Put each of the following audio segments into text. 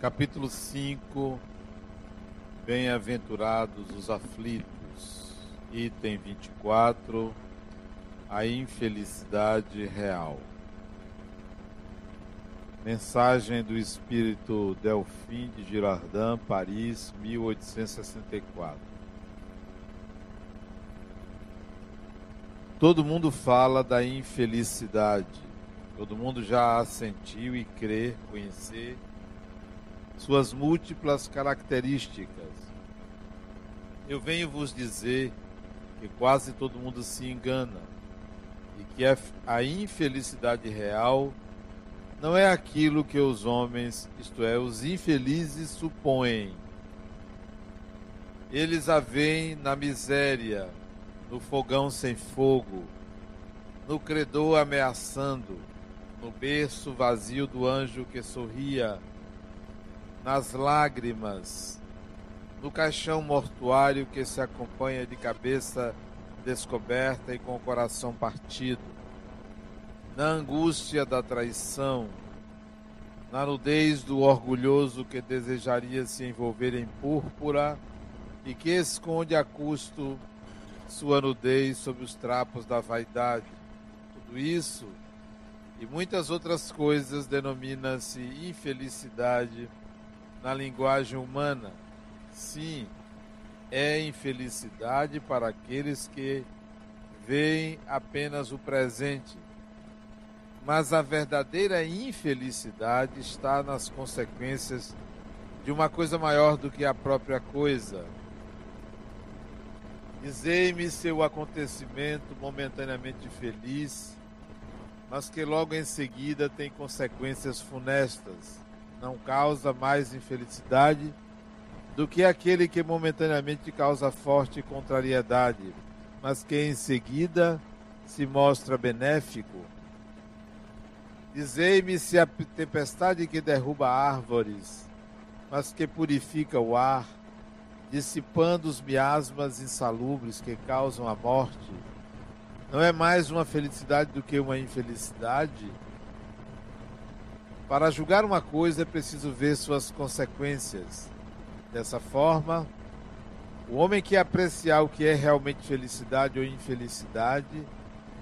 capítulo 5, Bem-aventurados os aflitos, item 24, a infelicidade real. Mensagem do Espírito Delfim de Girardin, Paris, 1864. Todo mundo fala da infelicidade. Todo mundo já a sentiu e crê conhecer suas múltiplas características. Eu venho vos dizer que quase todo mundo se engana e que a infelicidade real não é aquilo que os homens, isto é, os infelizes, supõem. Eles a veem na miséria, no fogão sem fogo, no credor ameaçando, no berço vazio do anjo que sorria nas lágrimas, no caixão mortuário que se acompanha de cabeça descoberta e com o coração partido, na angústia da traição, na nudez do orgulhoso que desejaria se envolver em púrpura e que esconde a custo sua nudez sob os trapos da vaidade. Tudo isso e muitas outras coisas denomina-se infelicidade na linguagem humana. Sim, é infelicidade para aqueles que veem apenas o presente. Mas a verdadeira infelicidade está nas consequências de uma coisa maior do que a própria coisa. Dizei-me seu acontecimento momentaneamente feliz, mas que logo em seguida tem consequências funestas não causa mais infelicidade do que aquele que momentaneamente causa forte contrariedade, mas que em seguida se mostra benéfico. Dizei-me se a tempestade que derruba árvores, mas que purifica o ar, dissipando os miasmas insalubres que causam a morte, não é mais uma felicidade do que uma infelicidade? Para julgar uma coisa é preciso ver suas consequências. Dessa forma, o homem que apreciar o que é realmente felicidade ou infelicidade,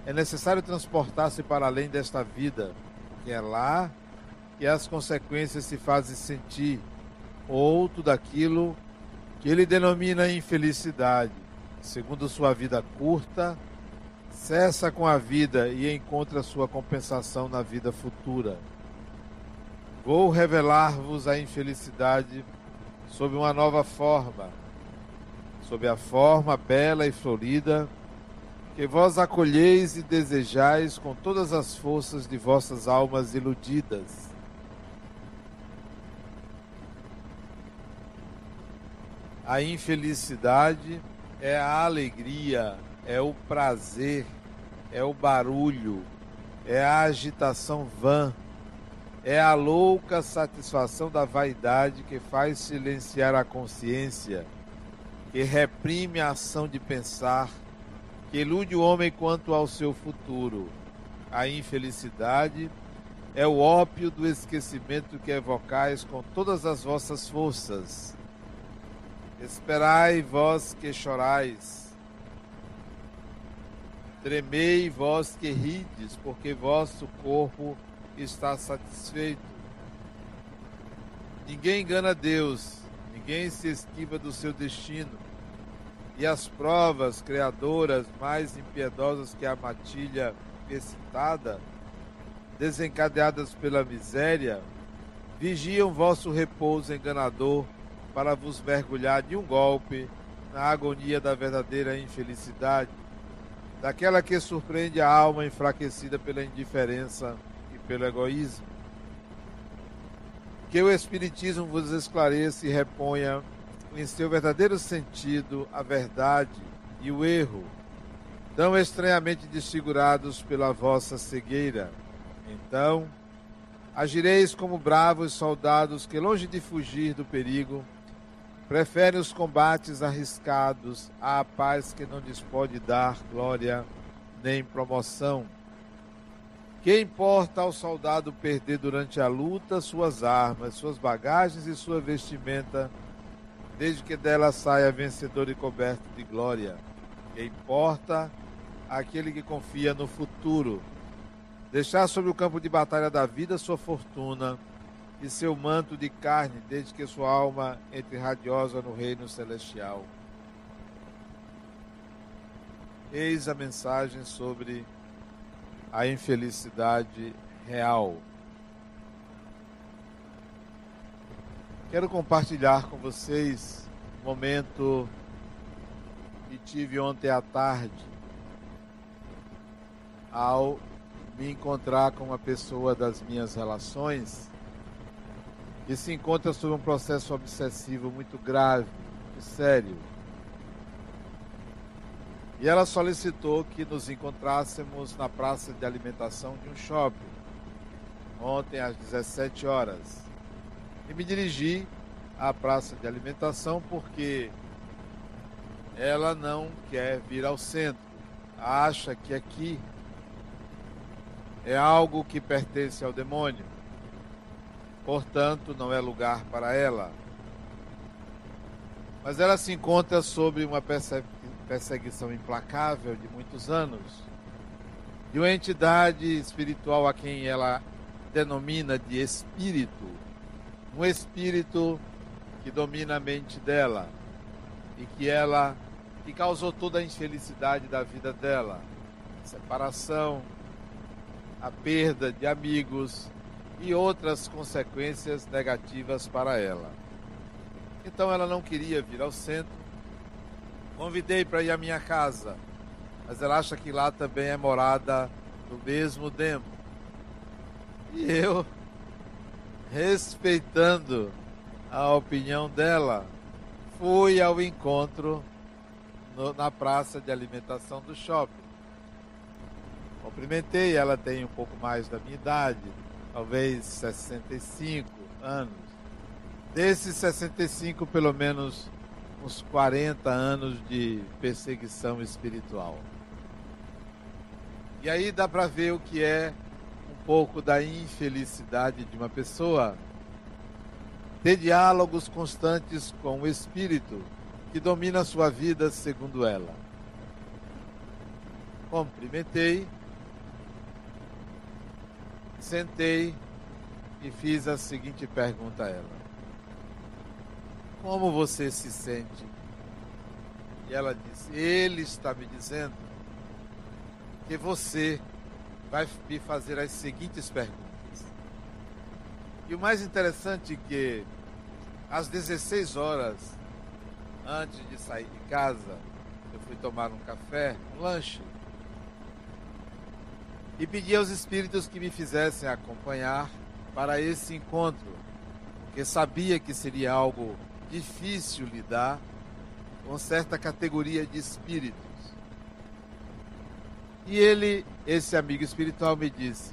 é necessário transportar-se para além desta vida, que é lá que as consequências se fazem sentir, ou tudo aquilo que ele denomina infelicidade, segundo sua vida curta, cessa com a vida e encontra sua compensação na vida futura. Vou revelar-vos a infelicidade sob uma nova forma, sob a forma bela e florida que vós acolheis e desejais com todas as forças de vossas almas iludidas. A infelicidade é a alegria, é o prazer, é o barulho, é a agitação vã é a louca satisfação da vaidade que faz silenciar a consciência, que reprime a ação de pensar, que ilude o homem quanto ao seu futuro. A infelicidade é o ópio do esquecimento que evocais com todas as vossas forças. Esperai vós que chorais. Tremei vós que rides, porque vosso corpo está satisfeito. Ninguém engana Deus, ninguém se esquiva do seu destino. E as provas criadoras mais impiedosas que a matilha excitada, desencadeadas pela miséria, vigiam vosso repouso enganador para vos mergulhar de um golpe na agonia da verdadeira infelicidade, daquela que surpreende a alma enfraquecida pela indiferença pelo egoísmo. Que o Espiritismo vos esclareça e reponha em seu verdadeiro sentido a verdade e o erro, tão estranhamente desfigurados pela vossa cegueira. Então, agireis como bravos soldados que, longe de fugir do perigo, preferem os combates arriscados à paz que não lhes pode dar glória nem promoção Que importa ao soldado perder durante a luta suas armas, suas bagagens e sua vestimenta, desde que dela saia vencedor e coberto de glória? Que importa aquele que confia no futuro, deixar sobre o campo de batalha da vida sua fortuna e seu manto de carne, desde que sua alma entre radiosa no reino celestial. Eis a mensagem sobre a infelicidade real. Quero compartilhar com vocês um momento que tive ontem à tarde ao me encontrar com uma pessoa das minhas relações que se encontra sob um processo obsessivo muito grave, muito sério. E ela solicitou que nos encontrássemos na praça de alimentação de um shopping, ontem às 17 horas. E me dirigi à praça de alimentação porque ela não quer vir ao centro, acha que aqui é algo que pertence ao demônio portanto, não é lugar para ela. Mas ela se encontra sob uma perseguição implacável de muitos anos, de uma entidade espiritual a quem ela denomina de espírito, um espírito que domina a mente dela e que ela que causou toda a infelicidade da vida dela, separação, a perda de amigos, e outras consequências negativas para ela. Então ela não queria vir ao centro. Convidei para ir à minha casa, mas ela acha que lá também é morada do mesmo demo. E eu, respeitando a opinião dela, fui ao encontro no, na praça de alimentação do shopping. Cumprimentei, ela tem um pouco mais da minha idade, talvez 65 anos. Desses 65, pelo menos uns 40 anos de perseguição espiritual. E aí dá para ver o que é um pouco da infelicidade de uma pessoa ter diálogos constantes com o espírito que domina a sua vida segundo ela. Cumprimentei Sentei e fiz a seguinte pergunta a ela: Como você se sente? E ela disse: Ele está me dizendo que você vai me fazer as seguintes perguntas. E o mais interessante é que às 16 horas antes de sair de casa, eu fui tomar um café, um lanche e pedi aos espíritos que me fizessem acompanhar para esse encontro, porque sabia que seria algo difícil lidar com certa categoria de espíritos. E ele, esse amigo espiritual, me disse: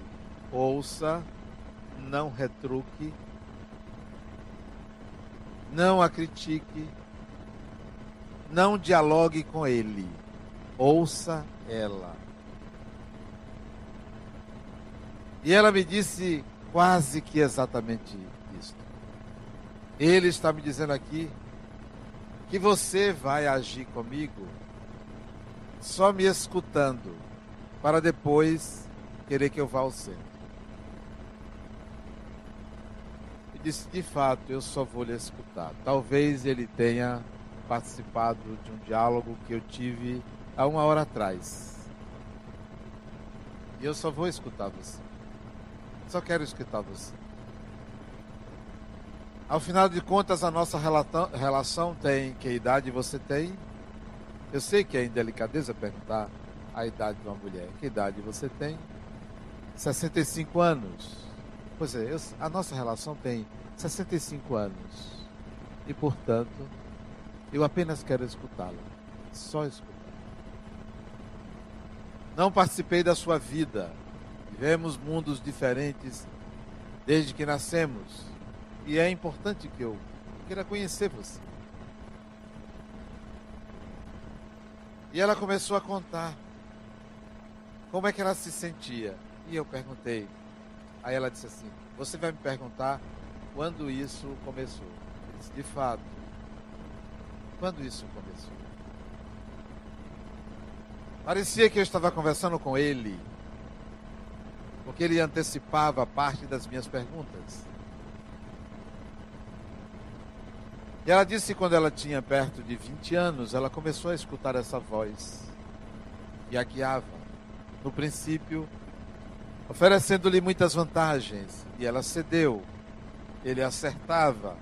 ouça, não retruque, não a critique, não dialogue com ele, ouça ela. E ela me disse quase que exatamente. Ele está me dizendo aqui que você vai agir comigo só me escutando, para depois querer que eu vá ao centro. E disse: de fato, eu só vou lhe escutar. Talvez ele tenha participado de um diálogo que eu tive há uma hora atrás. E eu só vou escutar você. Só quero escutar você. Ao final de contas, a nossa relação tem que idade você tem. Eu sei que é indelicadeza perguntar a idade de uma mulher. Que idade você tem? 65 anos. Pois é, eu, a nossa relação tem 65 anos. E, portanto, eu apenas quero escutá-la. Só escutar. Não participei da sua vida. Vivemos mundos diferentes desde que nascemos. E é importante que eu queira conhecer você. E ela começou a contar como é que ela se sentia. E eu perguntei. Aí ela disse assim: Você vai me perguntar quando isso começou? Eu disse, de fato. Quando isso começou? Parecia que eu estava conversando com ele, porque ele antecipava parte das minhas perguntas. E ela disse que quando ela tinha perto de 20 anos, ela começou a escutar essa voz e a guiava. No princípio, oferecendo-lhe muitas vantagens, e ela cedeu. Ele acertava,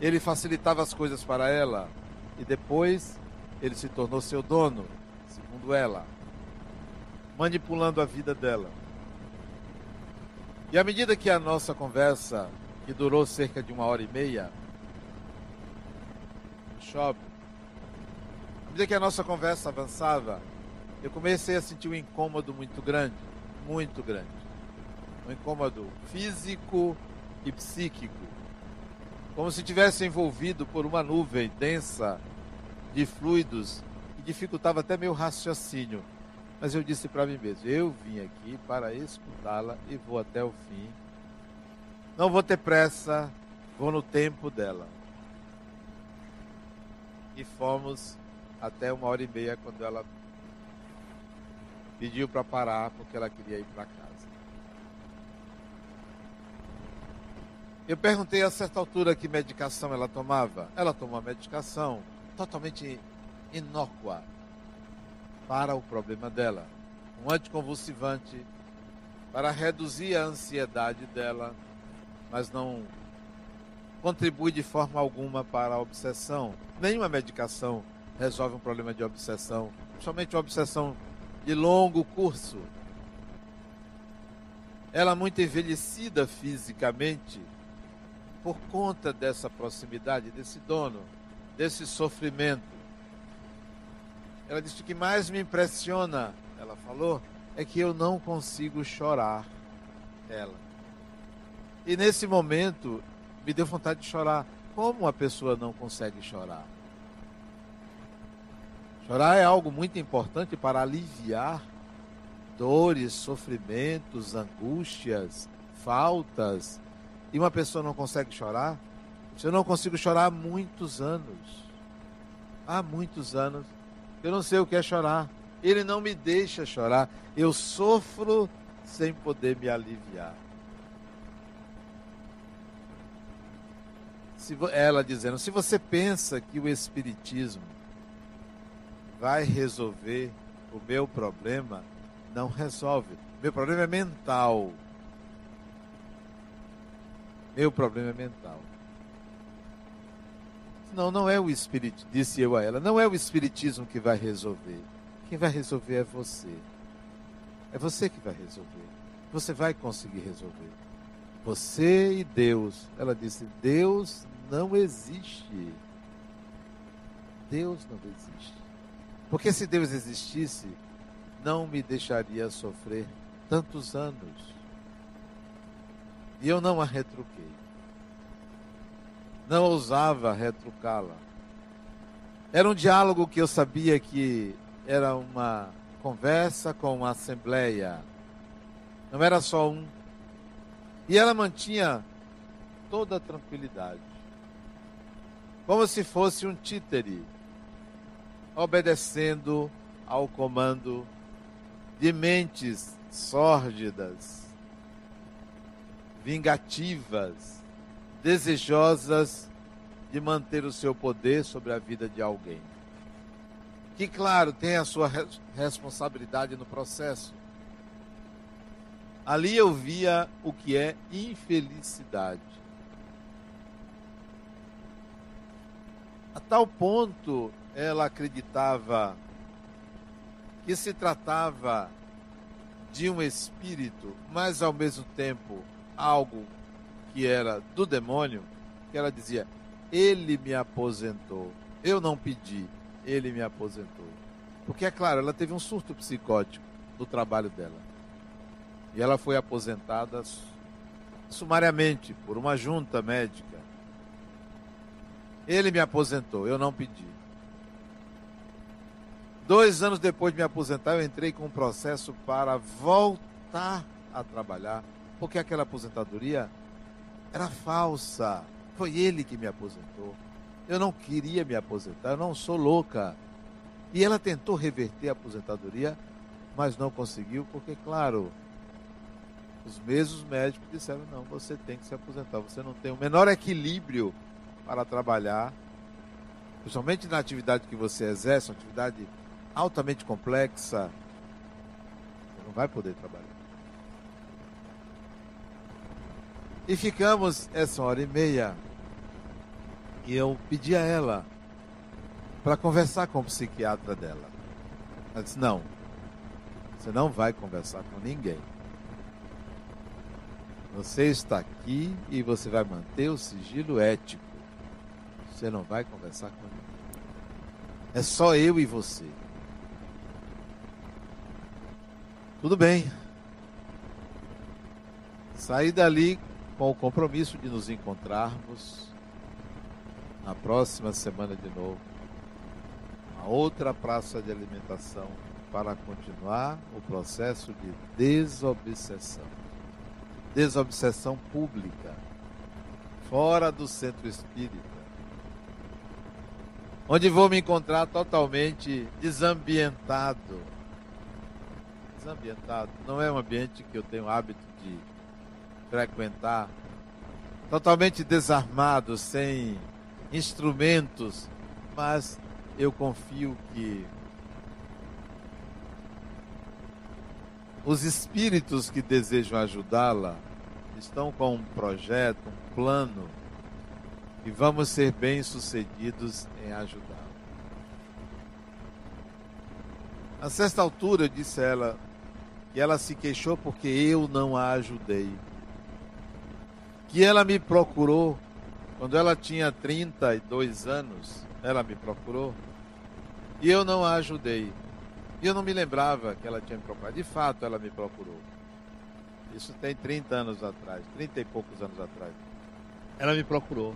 ele facilitava as coisas para ela, e depois ele se tornou seu dono segundo ela, manipulando a vida dela. E à medida que a nossa conversa, que durou cerca de uma hora e meia, shopping, à medida que a nossa conversa avançava, eu comecei a sentir um incômodo muito grande, muito grande. Um incômodo físico e psíquico. Como se tivesse envolvido por uma nuvem densa de fluidos dificultava até meu raciocínio. Mas eu disse para mim mesmo: eu vim aqui para escutá-la e vou até o fim. Não vou ter pressa, vou no tempo dela. E fomos até uma hora e meia quando ela pediu para parar porque ela queria ir para casa. Eu perguntei a certa altura que medicação ela tomava. Ela tomou a medicação totalmente inócua para o problema dela. Um anticonvulsivante para reduzir a ansiedade dela, mas não contribui de forma alguma para a obsessão. Nenhuma medicação resolve um problema de obsessão, somente uma obsessão de longo curso. Ela muito envelhecida fisicamente por conta dessa proximidade, desse dono, desse sofrimento. Ela disse: O que mais me impressiona, ela falou, é que eu não consigo chorar. Ela. E nesse momento, me deu vontade de chorar. Como uma pessoa não consegue chorar? Chorar é algo muito importante para aliviar dores, sofrimentos, angústias, faltas. E uma pessoa não consegue chorar? Eu não consigo chorar há muitos anos. Há muitos anos. Eu não sei o que é chorar. Ele não me deixa chorar. Eu sofro sem poder me aliviar. Se, ela dizendo: se você pensa que o Espiritismo vai resolver o meu problema, não resolve. Meu problema é mental. Meu problema é mental. Não, não é o espírito, disse eu a ela, não é o espiritismo que vai resolver. Quem vai resolver é você. É você que vai resolver. Você vai conseguir resolver. Você e Deus. Ela disse: Deus não existe. Deus não existe. Porque se Deus existisse, não me deixaria sofrer tantos anos. E eu não a retruquei não ousava retrucá-la. Era um diálogo que eu sabia que era uma conversa com uma assembleia. Não era só um. E ela mantinha toda a tranquilidade. Como se fosse um títere, obedecendo ao comando de mentes sórdidas, vingativas, desejosas de manter o seu poder sobre a vida de alguém. Que, claro, tem a sua responsabilidade no processo. Ali eu via o que é infelicidade. A tal ponto ela acreditava que se tratava de um espírito, mas ao mesmo tempo algo que era do demônio, que ela dizia: Ele me aposentou. Eu não pedi, ele me aposentou. Porque, é claro, ela teve um surto psicótico no trabalho dela. E ela foi aposentada sumariamente por uma junta médica. Ele me aposentou, eu não pedi. Dois anos depois de me aposentar, eu entrei com um processo para voltar a trabalhar, porque aquela aposentadoria era falsa. Foi ele que me aposentou. Eu não queria me aposentar, eu não sou louca. E ela tentou reverter a aposentadoria, mas não conseguiu, porque, claro, os mesmos médicos disseram: não, você tem que se aposentar, você não tem o menor equilíbrio para trabalhar, principalmente na atividade que você exerce, uma atividade altamente complexa, você não vai poder trabalhar. E ficamos essa hora e meia. E eu pedi a ela para conversar com o psiquiatra dela. Ela disse: Não, você não vai conversar com ninguém. Você está aqui e você vai manter o sigilo ético. Você não vai conversar com ninguém. É só eu e você. Tudo bem. Saí dali com o compromisso de nos encontrarmos na próxima semana de novo, a outra praça de alimentação, para continuar o processo de desobsessão. Desobsessão pública, fora do centro espírita, onde vou me encontrar totalmente desambientado. Desambientado não é um ambiente que eu tenho hábito de frequentar, totalmente desarmado, sem instrumentos, mas eu confio que os espíritos que desejam ajudá-la estão com um projeto, um plano, e vamos ser bem-sucedidos em ajudá-la. A certa altura, eu disse a ela que ela se queixou porque eu não a ajudei que ela me procurou quando ela tinha 32 anos, ela me procurou e eu não a ajudei. E eu não me lembrava que ela tinha me procurado. De fato, ela me procurou. Isso tem 30 anos atrás, 30 e poucos anos atrás. Ela me procurou.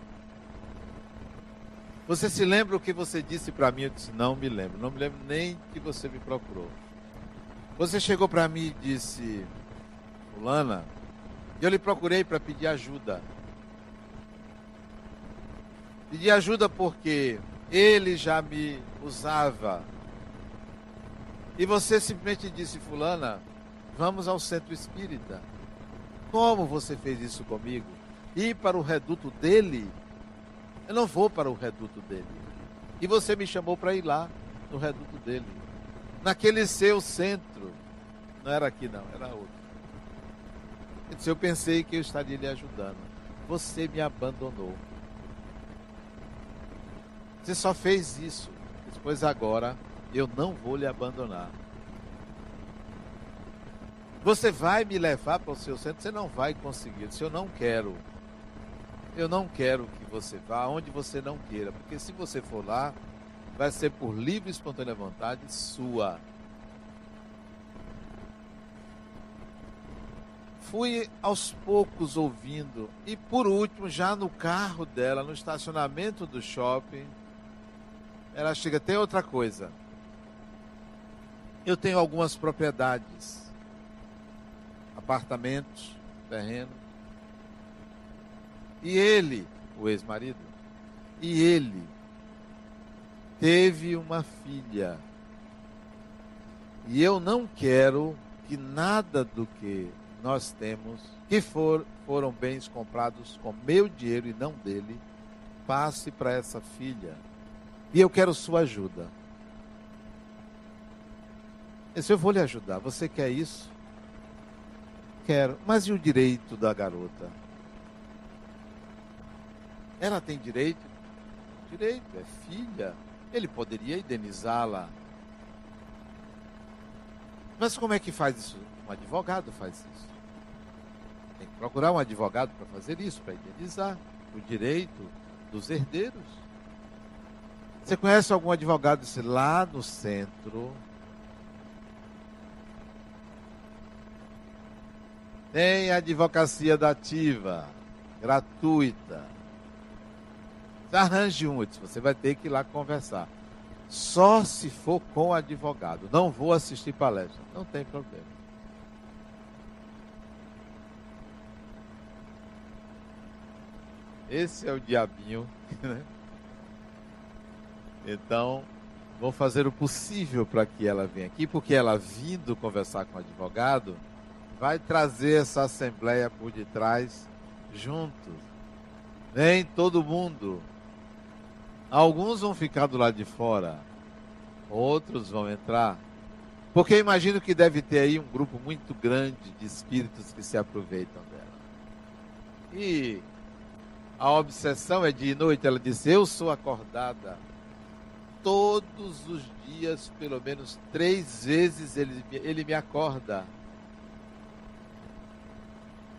Você se lembra o que você disse para mim? Eu disse: Não me lembro. Não me lembro nem que você me procurou. Você chegou para mim e disse: Fulana, eu lhe procurei para pedir ajuda. Pedi ajuda porque ele já me usava. E você simplesmente disse, Fulana, vamos ao centro espírita. Como você fez isso comigo? Ir para o reduto dele? Eu não vou para o reduto dele. E você me chamou para ir lá, no reduto dele. Naquele seu centro. Não era aqui, não, era outro. Eu pensei que eu estaria lhe ajudando. Você me abandonou. Você só fez isso. Depois agora eu não vou lhe abandonar. Você vai me levar para o seu centro, você não vai conseguir. Disse, eu não quero. Eu não quero que você vá onde você não queira, porque se você for lá, vai ser por livre e espontânea vontade sua. fui aos poucos ouvindo. E por último, já no carro dela, no estacionamento do shopping, ela chega. Tem outra coisa. Eu tenho algumas propriedades, apartamentos, terreno. E ele, o ex-marido, e ele teve uma filha. E eu não quero que nada do que nós temos, que for, foram bens comprados com meu dinheiro e não dele, passe para essa filha. E eu quero sua ajuda. Se eu vou lhe ajudar, você quer isso? Quero. Mas e o direito da garota? Ela tem direito? Direito, é filha. Ele poderia indenizá-la. Mas como é que faz isso? Um advogado faz isso. Tem que procurar um advogado para fazer isso, para indenizar o direito dos herdeiros. Você conhece algum advogado disse, lá no centro? Tem advocacia dativa, gratuita arranje um. Disse, você vai ter que ir lá conversar. Só se for com advogado. Não vou assistir palestra. Não tem problema. Esse é o diabinho, né? Então, vou fazer o possível para que ela venha aqui, porque ela vindo conversar com o advogado, vai trazer essa assembleia por detrás junto. Vem todo mundo, Alguns vão ficar do lado de fora, outros vão entrar. Porque imagino que deve ter aí um grupo muito grande de espíritos que se aproveitam dela. E a obsessão é de noite. Ela disse: Eu sou acordada todos os dias, pelo menos três vezes, ele, ele me acorda.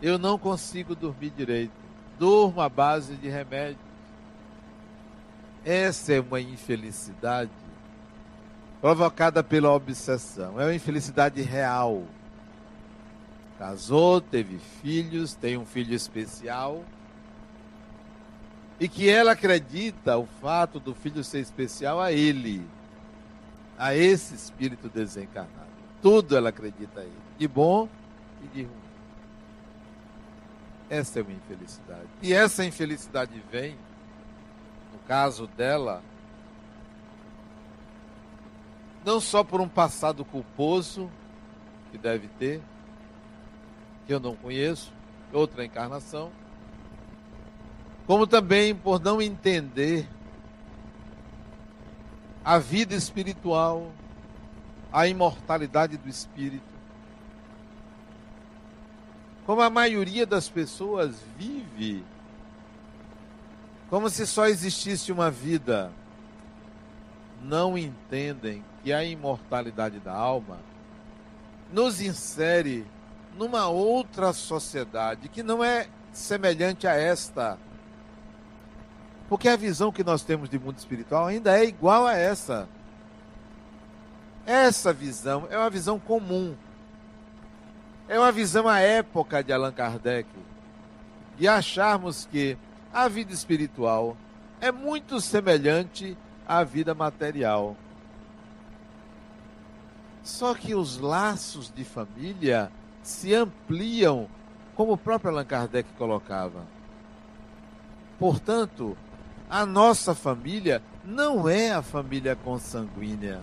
Eu não consigo dormir direito. Durmo à base de remédios. Essa é uma infelicidade provocada pela obsessão. É uma infelicidade real. Casou, teve filhos, tem um filho especial e que ela acredita o fato do filho ser especial a ele, a esse espírito desencarnado. Tudo ela acredita a ele, de bom e de ruim. Essa é uma infelicidade. E essa infelicidade vem, caso dela, não só por um passado culposo que deve ter, que eu não conheço, outra encarnação, como também por não entender a vida espiritual, a imortalidade do espírito. Como a maioria das pessoas vive como se só existisse uma vida, não entendem que a imortalidade da alma nos insere numa outra sociedade que não é semelhante a esta porque a visão que nós temos de mundo espiritual ainda é igual a essa. Essa visão é uma visão comum. É uma visão à época de Allan Kardec. E acharmos que a vida espiritual é muito semelhante à vida material. Só que os laços de família se ampliam, como o próprio Allan Kardec colocava. Portanto, a nossa família não é a família consanguínea.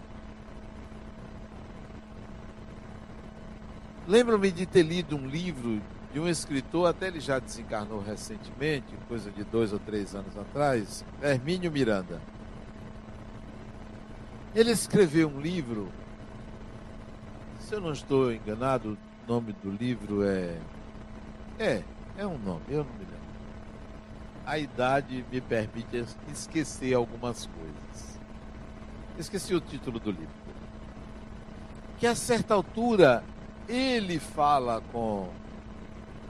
Lembro-me de ter lido um livro de um escritor, até ele já desencarnou recentemente, coisa de dois ou três anos atrás, Hermínio Miranda. Ele escreveu um livro, se eu não estou enganado, o nome do livro é. É, é um nome, eu não me lembro a idade me permite esquecer algumas coisas. Esqueci o título do livro. Que a certa altura ele fala com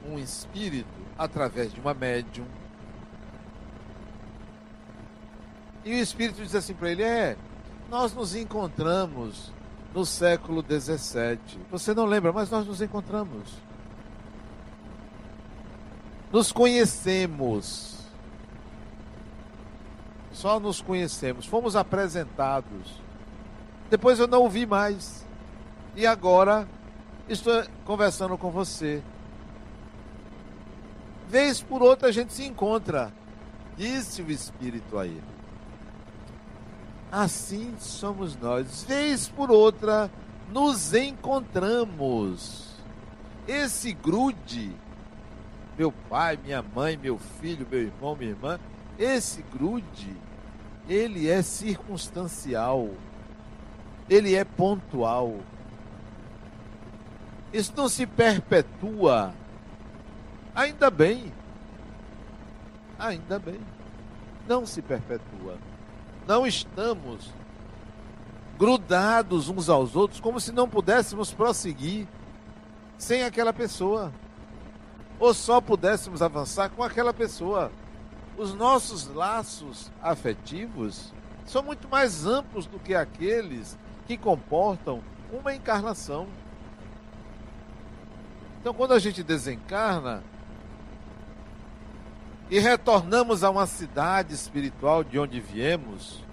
um espírito através de uma médium. E o espírito diz assim para ele: É, nós nos encontramos no século XVII. Você não lembra, mas nós nos encontramos. Nos conhecemos só nos conhecemos, fomos apresentados. Depois eu não ouvi mais. E agora estou conversando com você. Vez por outra a gente se encontra, disse o Espírito a ele. Assim somos nós. Vez por outra nos encontramos. Esse grude, meu pai, minha mãe, meu filho, meu irmão, minha irmã, esse grude ele é circunstancial, ele é pontual. Isso não se perpetua. Ainda bem. Ainda bem. Não se perpetua. Não estamos grudados uns aos outros como se não pudéssemos prosseguir sem aquela pessoa. Ou só pudéssemos avançar com aquela pessoa os nossos laços afetivos são muito mais amplos do que aqueles que comportam uma encarnação. Então, quando a gente desencarna e retornamos a uma cidade espiritual de onde viemos,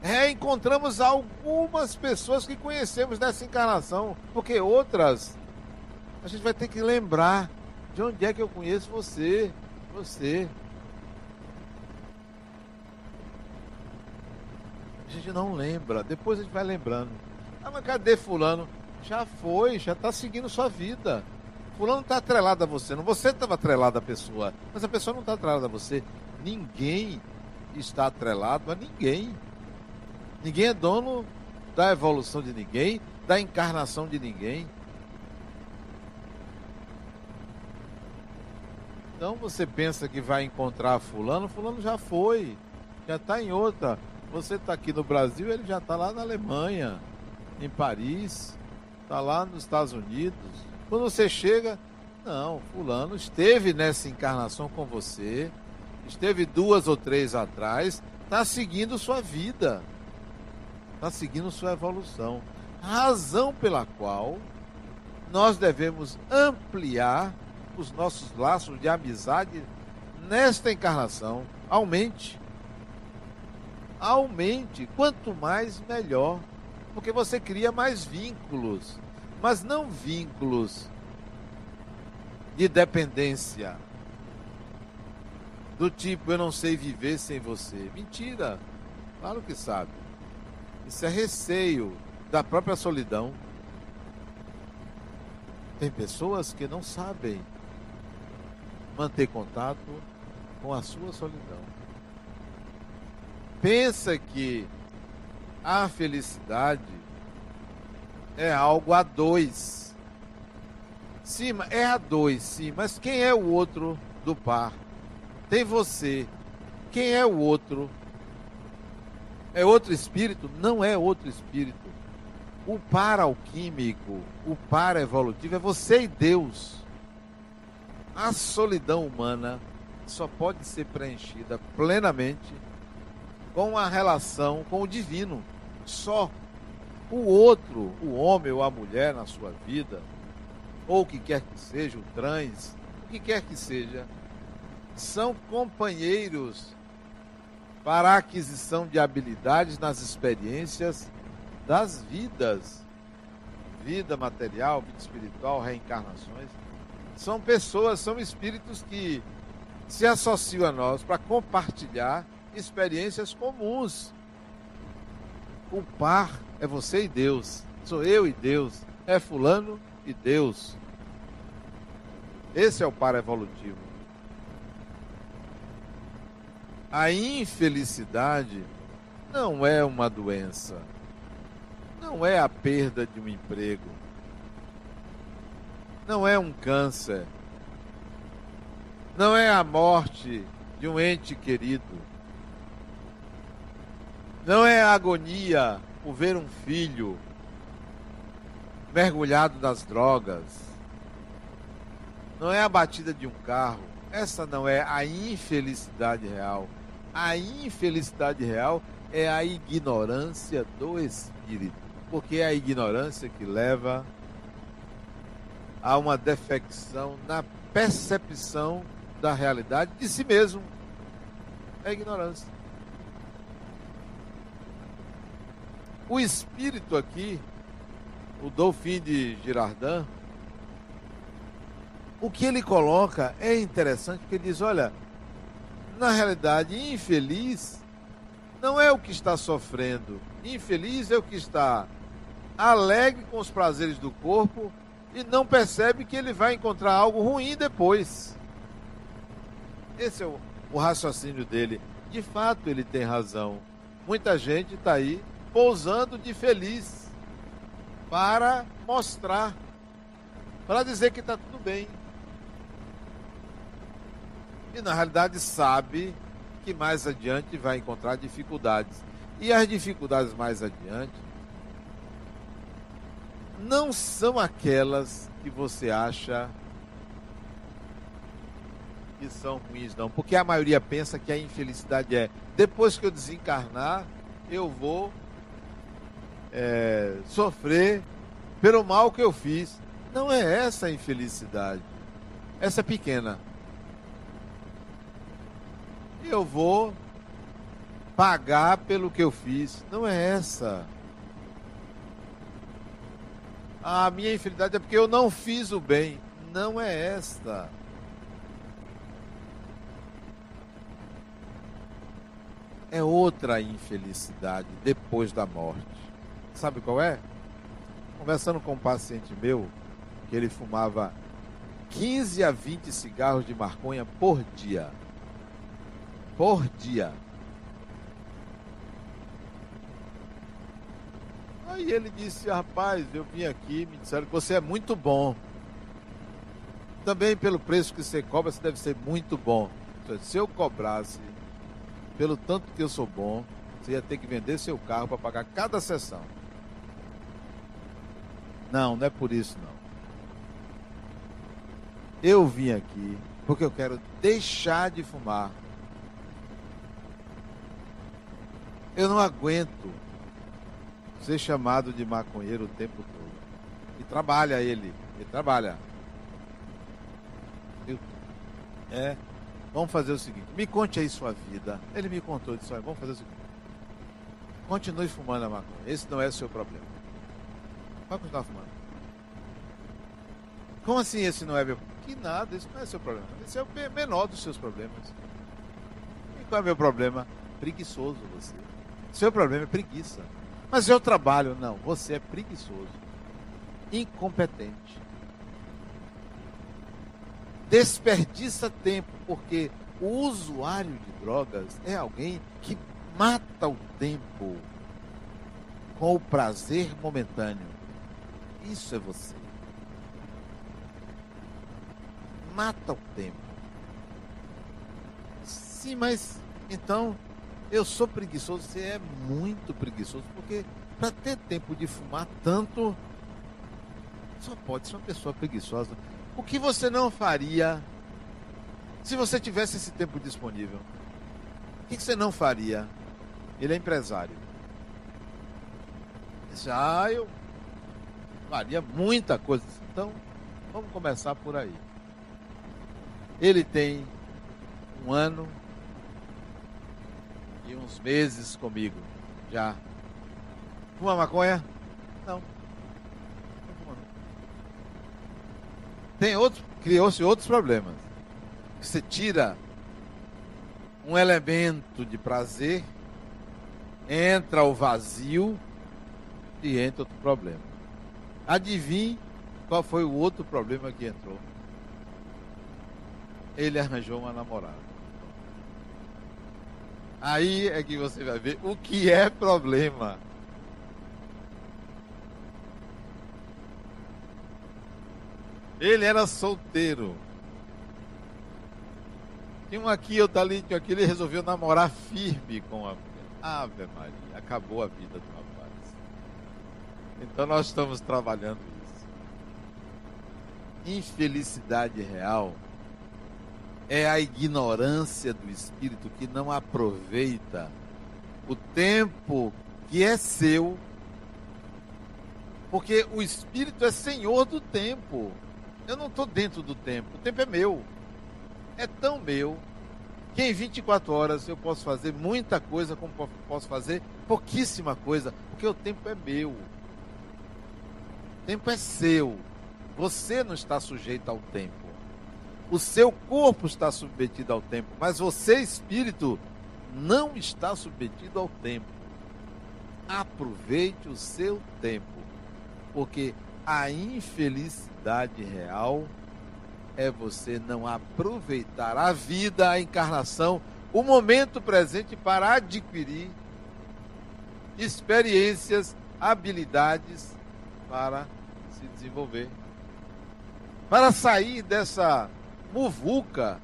reencontramos algumas pessoas que conhecemos nessa encarnação, porque outras a gente vai ter que lembrar de onde é que eu conheço você, Você. A gente não lembra. Depois a gente vai lembrando. Ah, mas cadê fulano? Já foi, já está seguindo sua vida. Fulano está atrelado a você. Não você estava atrelado à pessoa. Mas a pessoa não está atrelada a você. Ninguém está atrelado a ninguém. Ninguém é dono da evolução de ninguém, da encarnação de ninguém. Então você pensa que vai encontrar fulano, fulano já foi, já está em outra. Você está aqui no Brasil, ele já está lá na Alemanha, em Paris, está lá nos Estados Unidos. Quando você chega, não, fulano esteve nessa encarnação com você, esteve duas ou três atrás, está seguindo sua vida, está seguindo sua evolução. Razão pela qual nós devemos ampliar os nossos laços de amizade nesta encarnação. Aumente. Aumente. Quanto mais, melhor. Porque você cria mais vínculos. Mas não vínculos de dependência. Do tipo, eu não sei viver sem você. Mentira. Claro que sabe. Isso é receio da própria solidão. Tem pessoas que não sabem manter contato com a sua solidão. Pensa que a felicidade é algo a dois. Sim, é a dois, sim, mas quem é o outro do par? Tem você. Quem é o outro? É outro espírito? Não é outro espírito. O par alquímico, o par evolutivo é você e Deus. A solidão humana só pode ser preenchida plenamente com a relação com o divino. Só o outro, o homem ou a mulher na sua vida, ou o que quer que seja, o trans, o que quer que seja, são companheiros para a aquisição de habilidades nas experiências das vidas, vida material, vida espiritual, reencarnações são pessoas, são espíritos que se associam a nós para compartilhar experiências comuns. O par é você e Deus, sou eu e Deus, é Fulano e Deus. Esse é o par evolutivo. A infelicidade não é uma doença, não é a perda de um emprego. Não é um câncer, não é a morte de um ente querido, não é a agonia por ver um filho mergulhado nas drogas, não é a batida de um carro, essa não é a infelicidade real. A infelicidade real é a ignorância do espírito, porque é a ignorância que leva há uma defecção na percepção da realidade de si mesmo. É ignorância. O espírito aqui, o Dolfim de Girardin, o que ele coloca é interessante, porque ele diz: olha, na realidade, infeliz não é o que está sofrendo, infeliz é o que está alegre com os prazeres do corpo e não percebe que ele vai encontrar algo ruim depois. Esse é o, o raciocínio dele. De fato, ele tem razão. Muita gente está aí pousando de feliz para mostrar, para dizer que está tudo bem. E na realidade sabe que mais adiante vai encontrar dificuldades. E as dificuldades mais adiante não são aquelas que você acha que são ruins, não. Porque a maioria pensa que a infelicidade é depois que eu desencarnar, eu vou é, sofrer pelo mal que eu fiz. Não é essa a infelicidade. Essa é pequena. Eu vou pagar pelo que eu fiz. Não é essa. A minha infelicidade é porque eu não fiz o bem. Não é esta. É outra infelicidade depois da morte. Sabe qual é? Conversando com um paciente meu, que ele fumava 15 a 20 cigarros de maconha por dia. Por dia. Aí ele disse, rapaz, eu vim aqui, me disseram que você é muito bom. Também pelo preço que você cobra, você deve ser muito bom. Se eu cobrasse pelo tanto que eu sou bom, você ia ter que vender seu carro para pagar cada sessão. Não, não é por isso não. Eu vim aqui porque eu quero deixar de fumar. Eu não aguento ser chamado de maconheiro o tempo todo. E trabalha ele, ele trabalha. Eu, é, vamos fazer o seguinte, me conte aí sua vida. Ele me contou, disse, vamos fazer o seguinte. Continue fumando a maconha, esse não é o seu problema. Vai continuar fumando. Como assim esse não é meu Que nada, esse não é seu problema. Esse é o menor dos seus problemas. E qual é o meu problema? Preguiçoso você. Seu problema é preguiça. Mas eu trabalho. Não, você é preguiçoso. Incompetente. Desperdiça tempo, porque o usuário de drogas é alguém que mata o tempo com o prazer momentâneo. Isso é você. Mata o tempo. Sim, mas então eu sou preguiçoso, você é muito preguiçoso, porque para ter tempo de fumar tanto, só pode ser uma pessoa preguiçosa. O que você não faria se você tivesse esse tempo disponível? O que você não faria? Ele é empresário. Ah, eu faria muita coisa. Então, vamos começar por aí. Ele tem um ano e uns meses comigo. Já. Fuma maconha? Não. Não Tem outros, criou-se outros problemas. Você tira um elemento de prazer, entra o vazio e entra outro problema. Adivinhe qual foi o outro problema que entrou? Ele arranjou uma namorada. Aí é que você vai ver o que é problema. Ele era solteiro. Tinha um aqui, outro ali, tinha aqui. Ele resolveu namorar firme com a mulher. Ave Maria, acabou a vida do. Então nós estamos trabalhando isso. Infelicidade real é a ignorância do espírito que não aproveita o tempo que é seu, porque o espírito é senhor do tempo. Eu não estou dentro do tempo, o tempo é meu. É tão meu que em 24 horas eu posso fazer muita coisa, como posso fazer pouquíssima coisa, porque o tempo é meu. Tempo é seu. Você não está sujeito ao tempo. O seu corpo está submetido ao tempo, mas você, espírito, não está submetido ao tempo. Aproveite o seu tempo, porque a infelicidade real é você não aproveitar a vida, a encarnação, o momento presente para adquirir experiências, habilidades para se desenvolver. Para sair dessa muvuca,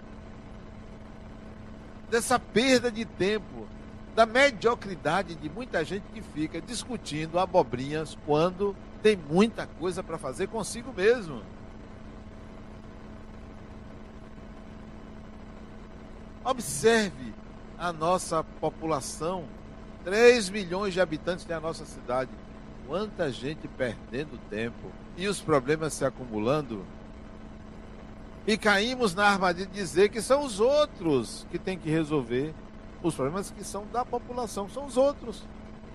dessa perda de tempo, da mediocridade de muita gente que fica discutindo abobrinhas quando tem muita coisa para fazer consigo mesmo. Observe a nossa população, 3 milhões de habitantes tem a nossa cidade. Quanta gente perdendo tempo e os problemas se acumulando e caímos na armadilha de dizer que são os outros que têm que resolver os problemas que são da população, são os outros.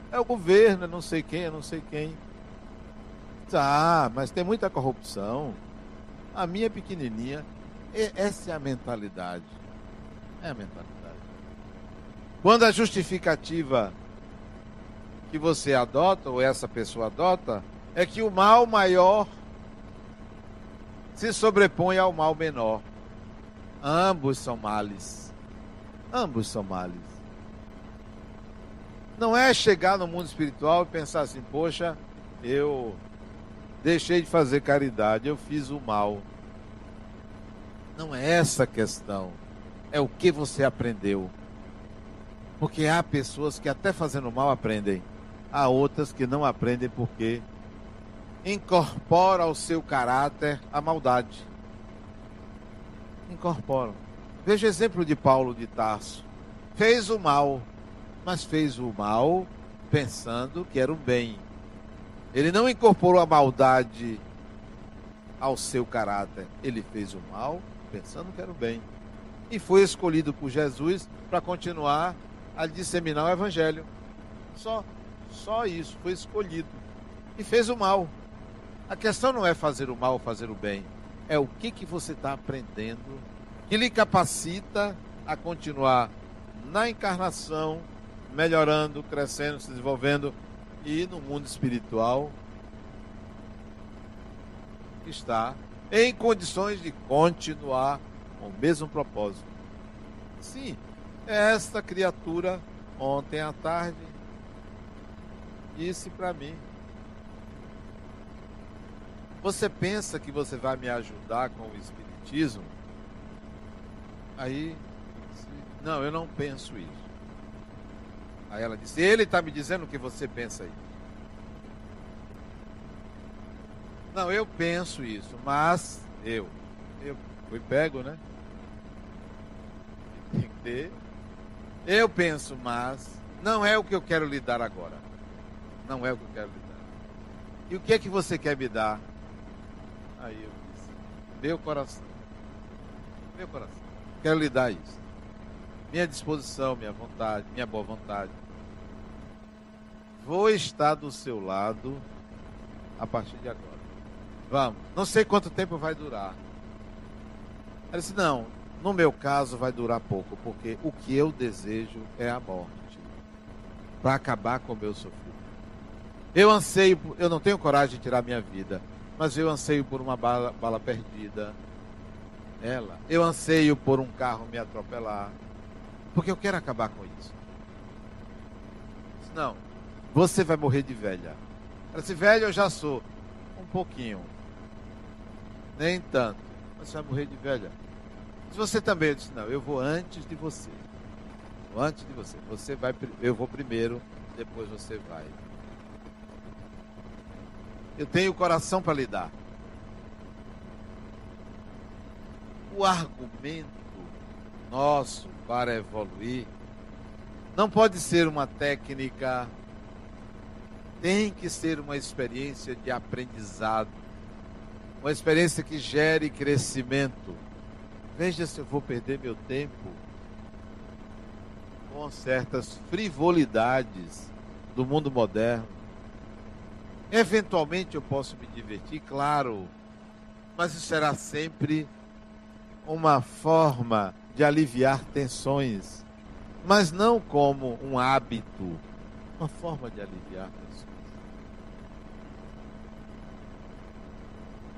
É o governo, é não sei quem, é não sei quem. Tá, mas tem muita corrupção. A minha pequenininha, essa é a mentalidade. É a mentalidade. Quando a justificativa que você adota, ou essa pessoa adota, é que o mal maior se sobrepõe ao mal menor. Ambos são males. Ambos são males. Não é chegar no mundo espiritual e pensar assim, poxa, eu deixei de fazer caridade, eu fiz o mal. Não é essa a questão. É o que você aprendeu. Porque há pessoas que até fazendo mal aprendem. Há outras que não aprendem porque incorpora ao seu caráter a maldade. Incorporam. Veja o exemplo de Paulo de Tarso. Fez o mal, mas fez o mal pensando que era o bem. Ele não incorporou a maldade ao seu caráter. Ele fez o mal pensando que era o bem. E foi escolhido por Jesus para continuar a disseminar o evangelho. Só, só isso, foi escolhido. E fez o mal. A questão não é fazer o mal fazer o bem. É o que, que você está aprendendo que lhe capacita a continuar na encarnação, melhorando, crescendo, se desenvolvendo e no mundo espiritual está em condições de continuar com o mesmo propósito. Sim, esta criatura ontem à tarde disse para mim: Você pensa que você vai me ajudar com o espiritismo? Aí, não, eu não penso isso. Aí ela disse: Ele está me dizendo que você pensa isso. Não, eu penso isso, mas eu, eu fui pego, né? Tem que ter. Eu penso, mas não é o que eu quero lhe dar agora. Não é o que eu quero lhe dar. E o que é que você quer me dar? Aí eu disse: Meu coração. Meu coração. Quero lhe dar isso. Minha disposição, minha vontade, minha boa vontade Vou estar do seu lado a partir de agora. Vamos. Não sei quanto tempo vai durar. Ela disse: Não, no meu caso vai durar pouco, porque o que eu desejo é a morte para acabar com o meu sofrimento. Eu anseio, eu não tenho coragem de tirar minha vida, mas eu anseio por uma bala, bala perdida. Ela, eu anseio por um carro me atropelar, porque eu quero acabar com isso. Não, você vai morrer de velha. Ela velha eu já sou. Um pouquinho. Nem tanto. Mas você vai morrer de velha. Se você também, eu disse, não, eu vou antes de você. Vou antes de você. Você vai, eu vou primeiro, depois você vai. Eu tenho coração para lhe dar. O argumento nosso para evoluir não pode ser uma técnica tem que ser uma experiência de aprendizado, uma experiência que gere crescimento. Veja se eu vou perder meu tempo com certas frivolidades do mundo moderno. Eventualmente eu posso me divertir, claro, mas isso será sempre uma forma de aliviar tensões, mas não como um hábito, uma forma de aliviar tensões.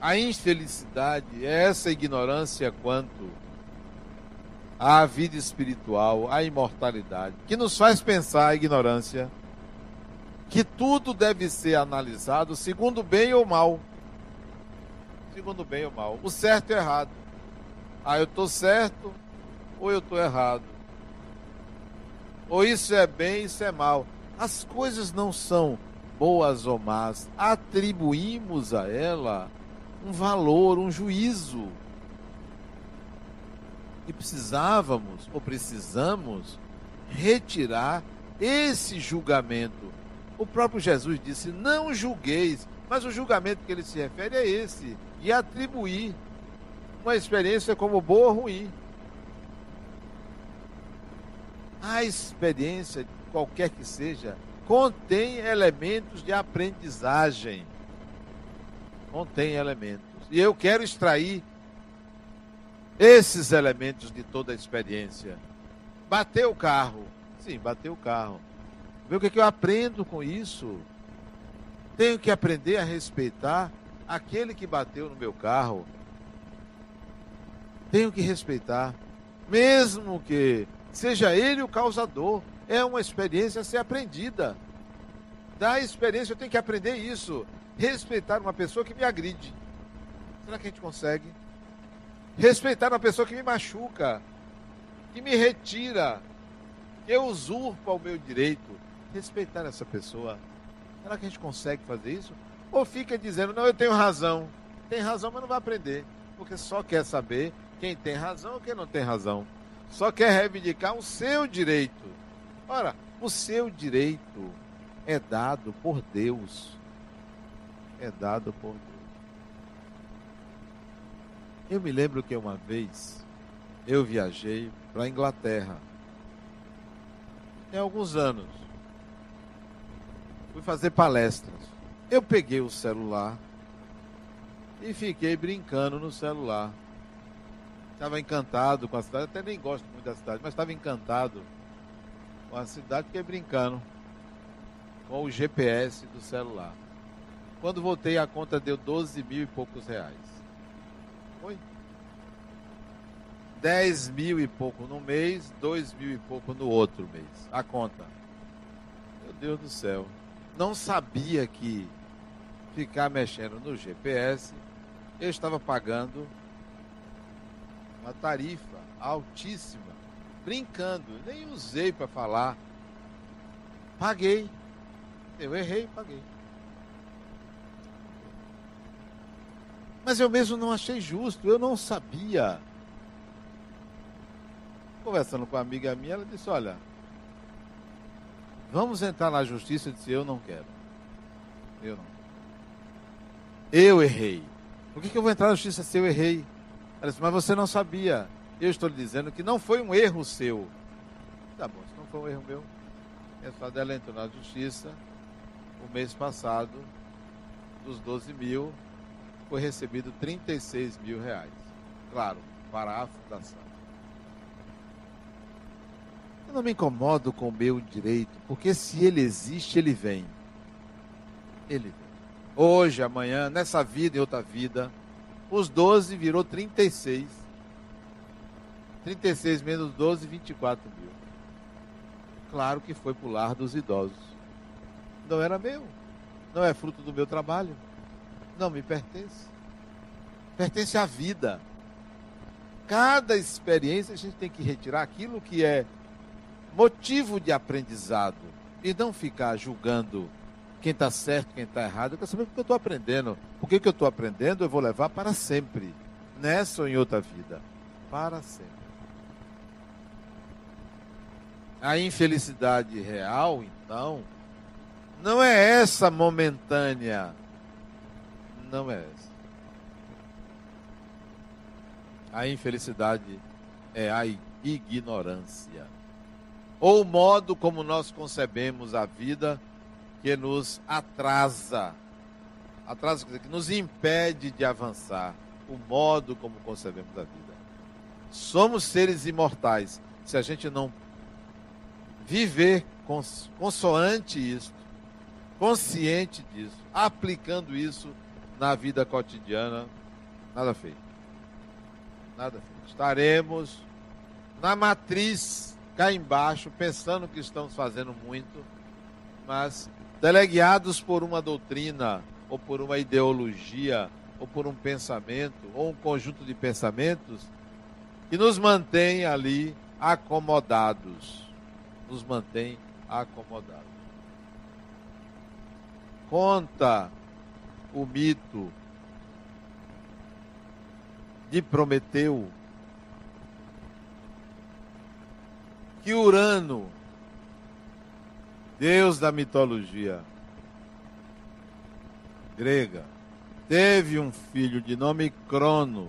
a infelicidade é essa ignorância quanto à vida espiritual, à imortalidade, que nos faz pensar a ignorância que tudo deve ser analisado segundo bem ou mal. Segundo bem ou mal. O certo e o errado. Ah, eu estou certo ou eu estou errado. Ou isso é bem, isso é mal. As coisas não são boas ou más. Atribuímos a ela um valor, um juízo. E precisávamos, ou precisamos, retirar esse julgamento. O próprio Jesus disse: Não julgueis, mas o julgamento que ele se refere é esse, de atribuir uma experiência como boa ou ruim. A experiência, qualquer que seja, contém elementos de aprendizagem contém elementos. E eu quero extrair esses elementos de toda a experiência. Bateu o carro, Sim, bateu o carro. Vê o que, que eu aprendo com isso. Tenho que aprender a respeitar aquele que bateu no meu carro. Tenho que respeitar. Mesmo que seja ele o causador. É uma experiência a ser aprendida. Da experiência eu tenho que aprender isso. Respeitar uma pessoa que me agride. Será que a gente consegue? Respeitar uma pessoa que me machuca, que me retira, que usurpa o meu direito. Respeitar essa pessoa. Será que a gente consegue fazer isso? Ou fica dizendo, não, eu tenho razão. Tem razão, mas não vai aprender. Porque só quer saber quem tem razão ou quem não tem razão. Só quer reivindicar o seu direito. Ora, o seu direito é dado por Deus. É dado por Deus. Eu me lembro que uma vez eu viajei para a Inglaterra. Tem alguns anos. Fui fazer palestras. Eu peguei o celular e fiquei brincando no celular. Estava encantado com a cidade, até nem gosto muito da cidade, mas estava encantado com a cidade, fiquei brincando com o GPS do celular. Quando voltei, a conta deu 12 mil e poucos reais. Foi? 10 mil e pouco no mês, 2 mil e pouco no outro mês. A conta. Meu Deus do céu. Não sabia que ficar mexendo no GPS, eu estava pagando uma tarifa altíssima, brincando, nem usei para falar. Paguei. Eu errei, paguei. Mas eu mesmo não achei justo, eu não sabia. Conversando com uma amiga minha, ela disse: Olha, vamos entrar na justiça. Eu disse: Eu não quero. Eu não. Eu errei. Por que, que eu vou entrar na justiça se eu errei? Ela disse: Mas você não sabia. Eu estou lhe dizendo que não foi um erro seu. Tá bom, se não foi um erro meu. A sua dela entrou na justiça. O mês passado, dos 12 mil, foi recebido 36 mil reais. Claro, para a fundação. Não me incomodo com o meu direito, porque se ele existe, ele vem. Ele vem. Hoje, amanhã, nessa vida e outra vida, os 12 virou 36. 36 menos 12, 24 mil. Claro que foi para o lar dos idosos. Não era meu. Não é fruto do meu trabalho não me pertence. Pertence à vida. Cada experiência a gente tem que retirar aquilo que é motivo de aprendizado e não ficar julgando quem está certo, quem está errado. Eu quero saber o que eu estou aprendendo. O que, que eu estou aprendendo eu vou levar para sempre. Nessa ou em outra vida. Para sempre. A infelicidade real, então, não é essa momentânea não é essa. A infelicidade é a ignorância. Ou o modo como nós concebemos a vida que nos atrasa. Atrasa, que nos impede de avançar. O modo como concebemos a vida. Somos seres imortais. Se a gente não viver consoante isso, consciente disso, aplicando isso na vida cotidiana, nada feito. Nada feito. Estaremos na matriz cá embaixo, pensando que estamos fazendo muito, mas delegados por uma doutrina, ou por uma ideologia, ou por um pensamento, ou um conjunto de pensamentos, que nos mantém ali acomodados. Nos mantém acomodados. Conta o mito de Prometeu que Urano, deus da mitologia grega, teve um filho de nome Cronos,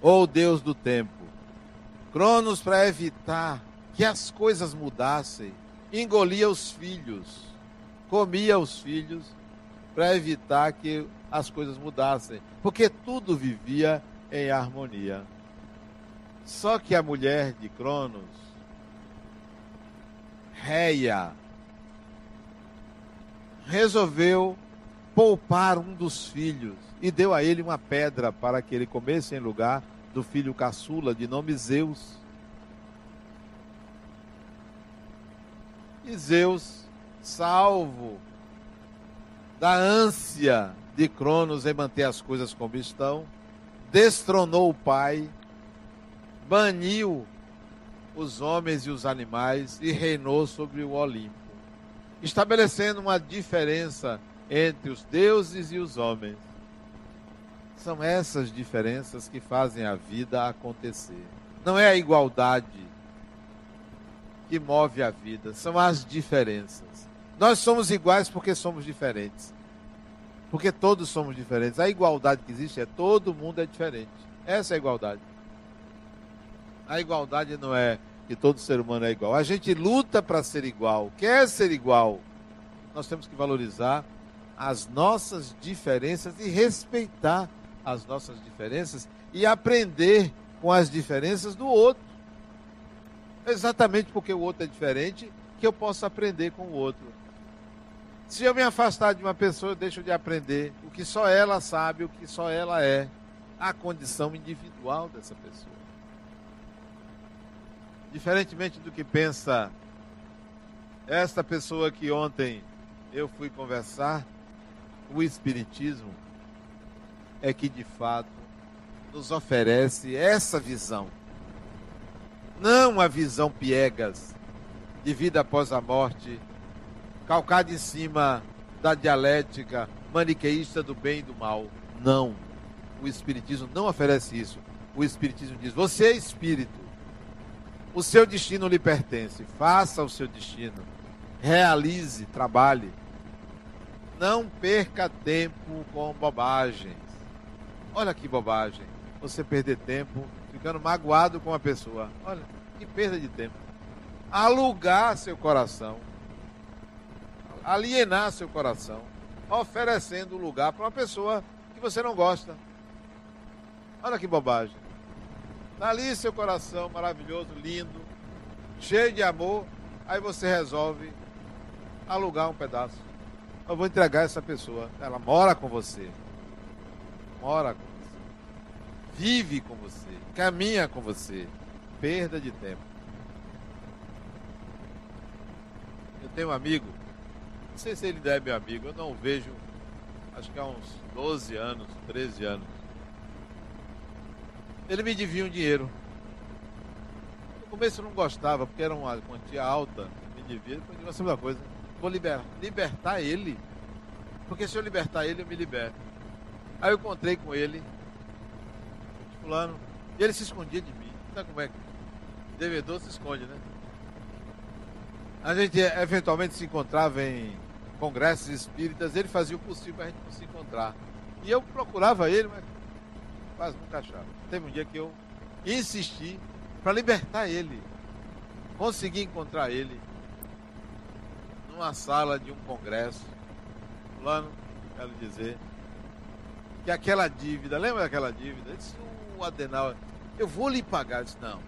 ou deus do tempo. Cronos, para evitar que as coisas mudassem, engolia os filhos, comia os filhos para evitar que as coisas mudassem, porque tudo vivia em harmonia. Só que a mulher de Cronos réia, resolveu poupar um dos filhos e deu a ele uma pedra para que ele comesse em lugar do filho caçula de nome Zeus. E Zeus, salvo da ânsia de Cronos em manter as coisas como estão, destronou o pai, baniu os homens e os animais e reinou sobre o Olimpo, estabelecendo uma diferença entre os deuses e os homens. São essas diferenças que fazem a vida acontecer. Não é a igualdade que move a vida, são as diferenças. Nós somos iguais porque somos diferentes. Porque todos somos diferentes. A igualdade que existe é todo mundo é diferente. Essa é a igualdade. A igualdade não é que todo ser humano é igual. A gente luta para ser igual, quer ser igual. Nós temos que valorizar as nossas diferenças e respeitar as nossas diferenças e aprender com as diferenças do outro. Exatamente porque o outro é diferente que eu posso aprender com o outro. Se eu me afastar de uma pessoa, eu deixo de aprender o que só ela sabe, o que só ela é, a condição individual dessa pessoa. Diferentemente do que pensa esta pessoa que ontem eu fui conversar, o Espiritismo é que de fato nos oferece essa visão. Não a visão piegas de vida após a morte, calcada em cima da dialética maniqueísta do bem e do mal. Não. O Espiritismo não oferece isso. O Espiritismo diz: você é espírito. O seu destino lhe pertence. Faça o seu destino. Realize, trabalhe. Não perca tempo com bobagens. Olha que bobagem. Você perder tempo ficando magoado com uma pessoa. Olha, que perda de tempo. Alugar seu coração. Alienar seu coração. Oferecendo lugar para uma pessoa que você não gosta. Olha que bobagem. Está ali seu coração maravilhoso, lindo, cheio de amor. Aí você resolve alugar um pedaço. Eu vou entregar essa pessoa. Ela mora com você. Mora com você. Vive com você. Caminha com você. Perda de tempo. Eu tenho um amigo. Não sei se ele é meu amigo. Eu não o vejo. Acho que há uns 12 anos, 13 anos ele me devia um dinheiro. No começo eu não gostava, porque era uma quantia alta, me devia. Depois eu digo uma coisa, vou liber, libertar ele, porque se eu libertar ele, eu me liberto. Aí eu encontrei com ele, fulano, e ele se escondia de mim. Sabe como é que devedor se esconde, né? A gente eventualmente se encontrava em congressos espíritas, ele fazia o possível para a gente se encontrar. E eu procurava ele, mas quase nunca achava. Teve um dia que eu insisti para libertar ele. Consegui encontrar ele numa sala de um congresso. Fulano, quero dizer, que aquela dívida, lembra daquela dívida? Disse, o Adenal, eu vou lhe pagar. Eu disse, não,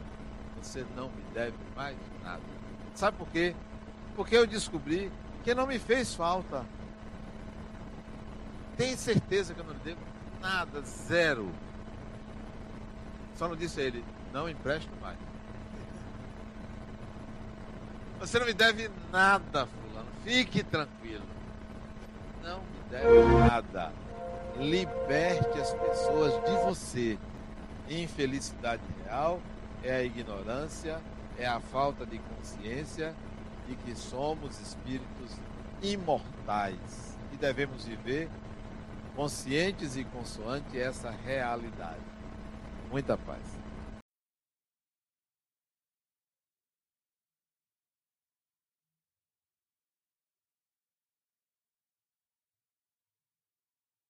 você não me deve mais nada. Sabe por quê? Porque eu descobri que não me fez falta. Tem certeza que eu não lhe devo nada, zero. Só não disse a ele, não empresto mais. Você não me deve nada, fulano. Fique tranquilo. Não me deve nada. Liberte as pessoas de você. Infelicidade real é a ignorância, é a falta de consciência de que somos espíritos imortais e devemos viver conscientes e consoante essa realidade. Muita paz.